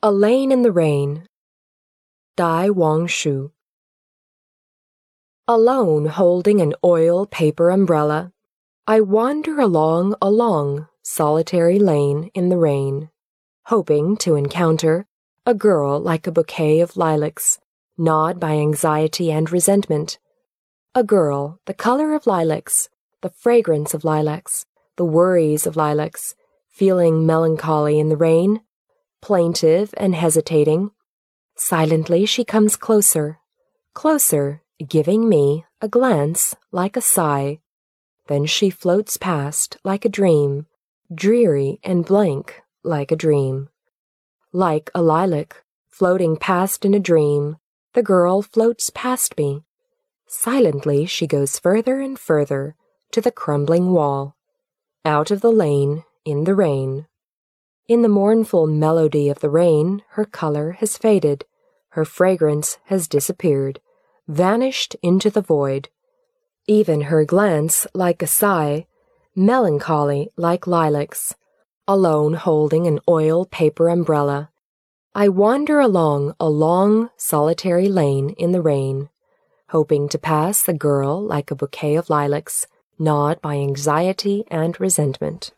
A Lane in the Rain. Dai Wang Shu. Alone holding an oil paper umbrella, I wander along a long, solitary lane in the rain, hoping to encounter a girl like a bouquet of lilacs, gnawed by anxiety and resentment. A girl, the color of lilacs, the fragrance of lilacs, the worries of lilacs, feeling melancholy in the rain, plaintive and hesitating. Silently she comes closer, closer, giving me a glance like a sigh. Then she floats past like a dream, dreary and blank like a dream. Like a lilac, floating past in a dream, the girl floats past me. Silently she goes further and further to the crumbling wall, out of the lane in the rain. In the mournful melody of the rain, her color has faded, her fragrance has disappeared, vanished into the void. Even her glance like a sigh, melancholy like lilacs, alone holding an oil paper umbrella. I wander along a long, solitary lane in the rain, hoping to pass the girl like a bouquet of lilacs, gnawed by anxiety and resentment.